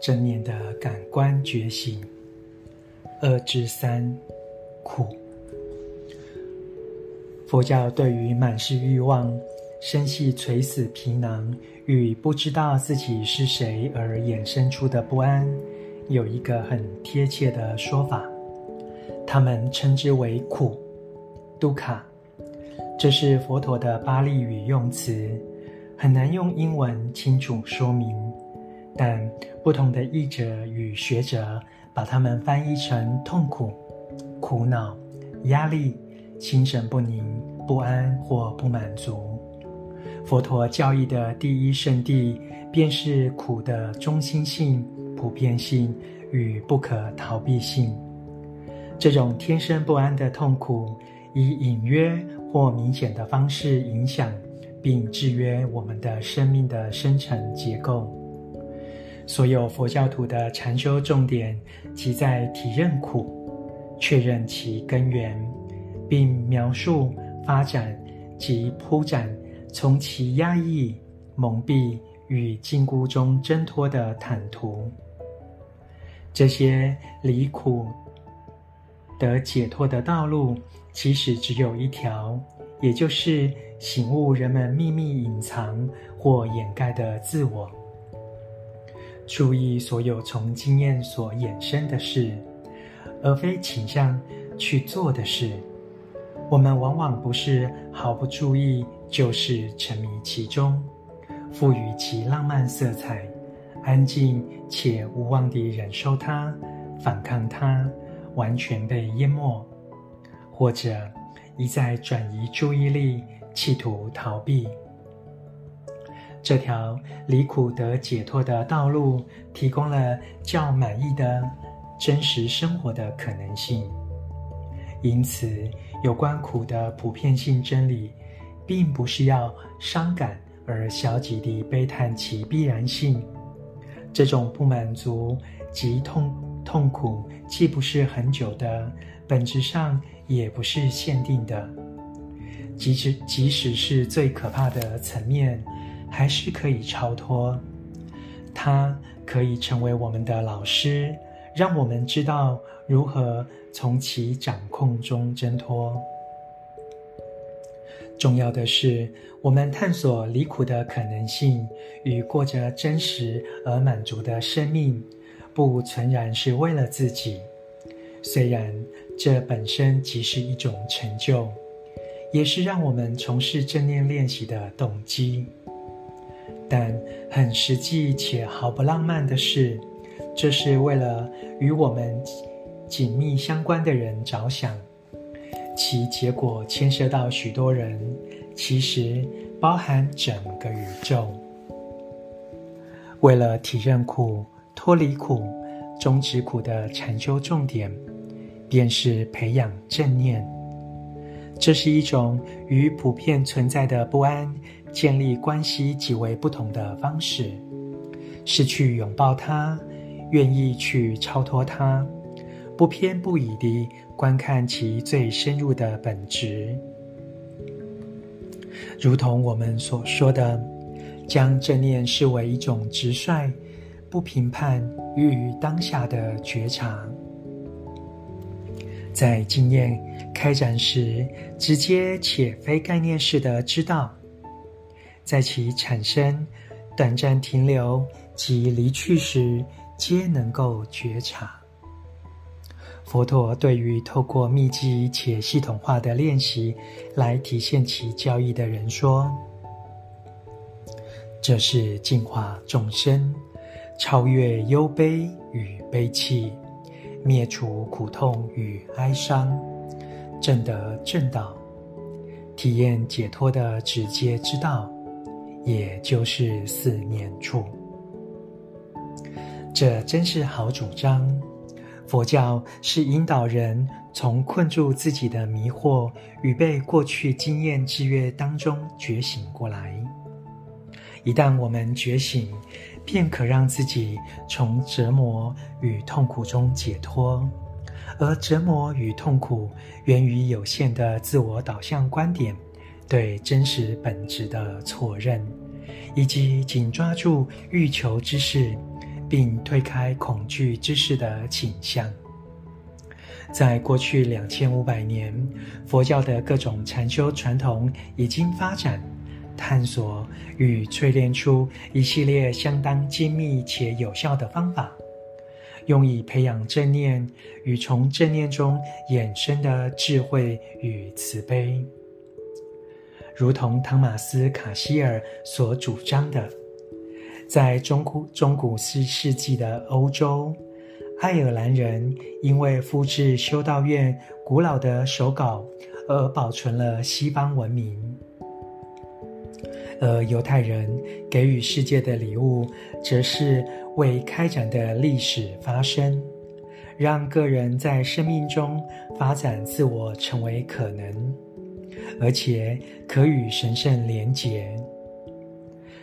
正念的感官觉醒。二至三，苦。佛教对于满是欲望、生系垂死皮囊与不知道自己是谁而衍生出的不安，有一个很贴切的说法，他们称之为苦，杜卡。这是佛陀的巴利语用词，很难用英文清楚说明。但不同的译者与学者把它们翻译成痛苦、苦恼、压力。心神不宁、不安或不满足，佛陀教义的第一圣地，便是苦的中心性、普遍性与不可逃避性。这种天生不安的痛苦，以隐约或明显的方式影响并制约我们的生命的深层结构。所有佛教徒的禅修重点，即在体认苦，确认其根源。并描述发展及铺展从其压抑、蒙蔽与禁锢中挣脱的坦途。这些离苦得解脱的道路，其实只有一条，也就是醒悟人们秘密隐藏或掩盖的自我。注意所有从经验所衍生的事，而非倾向去做的事。我们往往不是毫不注意，就是沉迷其中，赋予其浪漫色彩，安静且无望地忍受它，反抗它，完全被淹没，或者一再转移注意力，企图逃避。这条离苦得解脱的道路，提供了较满意的真实生活的可能性。因此，有关苦的普遍性真理，并不是要伤感而消极地悲叹其必然性。这种不满足及痛痛苦，既不是恒久的，本质上也不是限定的。即使即使是最可怕的层面，还是可以超脱。它可以成为我们的老师，让我们知道如何。从其掌控中挣脱。重要的是，我们探索离苦的可能性与过着真实而满足的生命，不纯然是为了自己。虽然这本身即是一种成就，也是让我们从事正念练习的动机。但很实际且毫不浪漫的是，这是为了与我们。紧密相关的人着想，其结果牵涉到许多人，其实包含整个宇宙。为了体认苦、脱离苦、终止苦的禅修重点，便是培养正念。这是一种与普遍存在的不安建立关系极为不同的方式，是去拥抱它，愿意去超脱它。不偏不倚地观看其最深入的本质，如同我们所说的，将正念视为一种直率、不评判与当下的觉察，在经验开展时，直接且非概念式的知道，在其产生、短暂停留及离去时，皆能够觉察。佛陀对于透过密集且系统化的练习来体现其教义的人说：“这是净化众生，超越忧悲与悲泣，灭除苦痛与哀伤，证得正道，体验解脱的直接之道，也就是四念处。这真是好主张。”佛教是引导人从困住自己的迷惑与被过去经验制约当中觉醒过来。一旦我们觉醒，便可让自己从折磨与痛苦中解脱。而折磨与痛苦源于有限的自我导向观点对真实本质的错认，以及紧抓住欲求之事，并推开恐惧之事的倾向。在过去两千五百年，佛教的各种禅修传统已经发展、探索与淬炼出一系列相当精密且有效的方法，用以培养正念与从正念中衍生的智慧与慈悲。如同汤马斯·卡西尔所主张的，在中古中古世世纪的欧洲。爱尔兰人因为复制修道院古老的手稿而保存了西方文明，而犹太人给予世界的礼物，则是为开展的历史发声，让个人在生命中发展自我成为可能，而且可与神圣连结。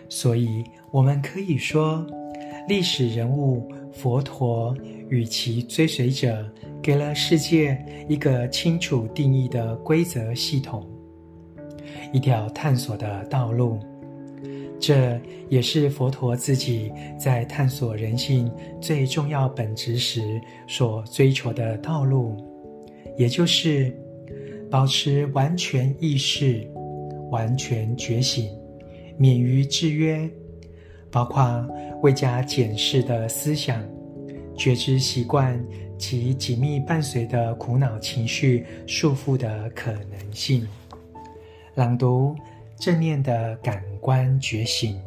所以，我们可以说，历史人物佛陀。与其追随者给了世界一个清楚定义的规则系统，一条探索的道路。这也是佛陀自己在探索人性最重要本质时所追求的道路，也就是保持完全意识、完全觉醒，免于制约，包括未加检视的思想。觉知习惯及紧密伴随的苦恼情绪束缚的可能性。朗读正念的感官觉醒。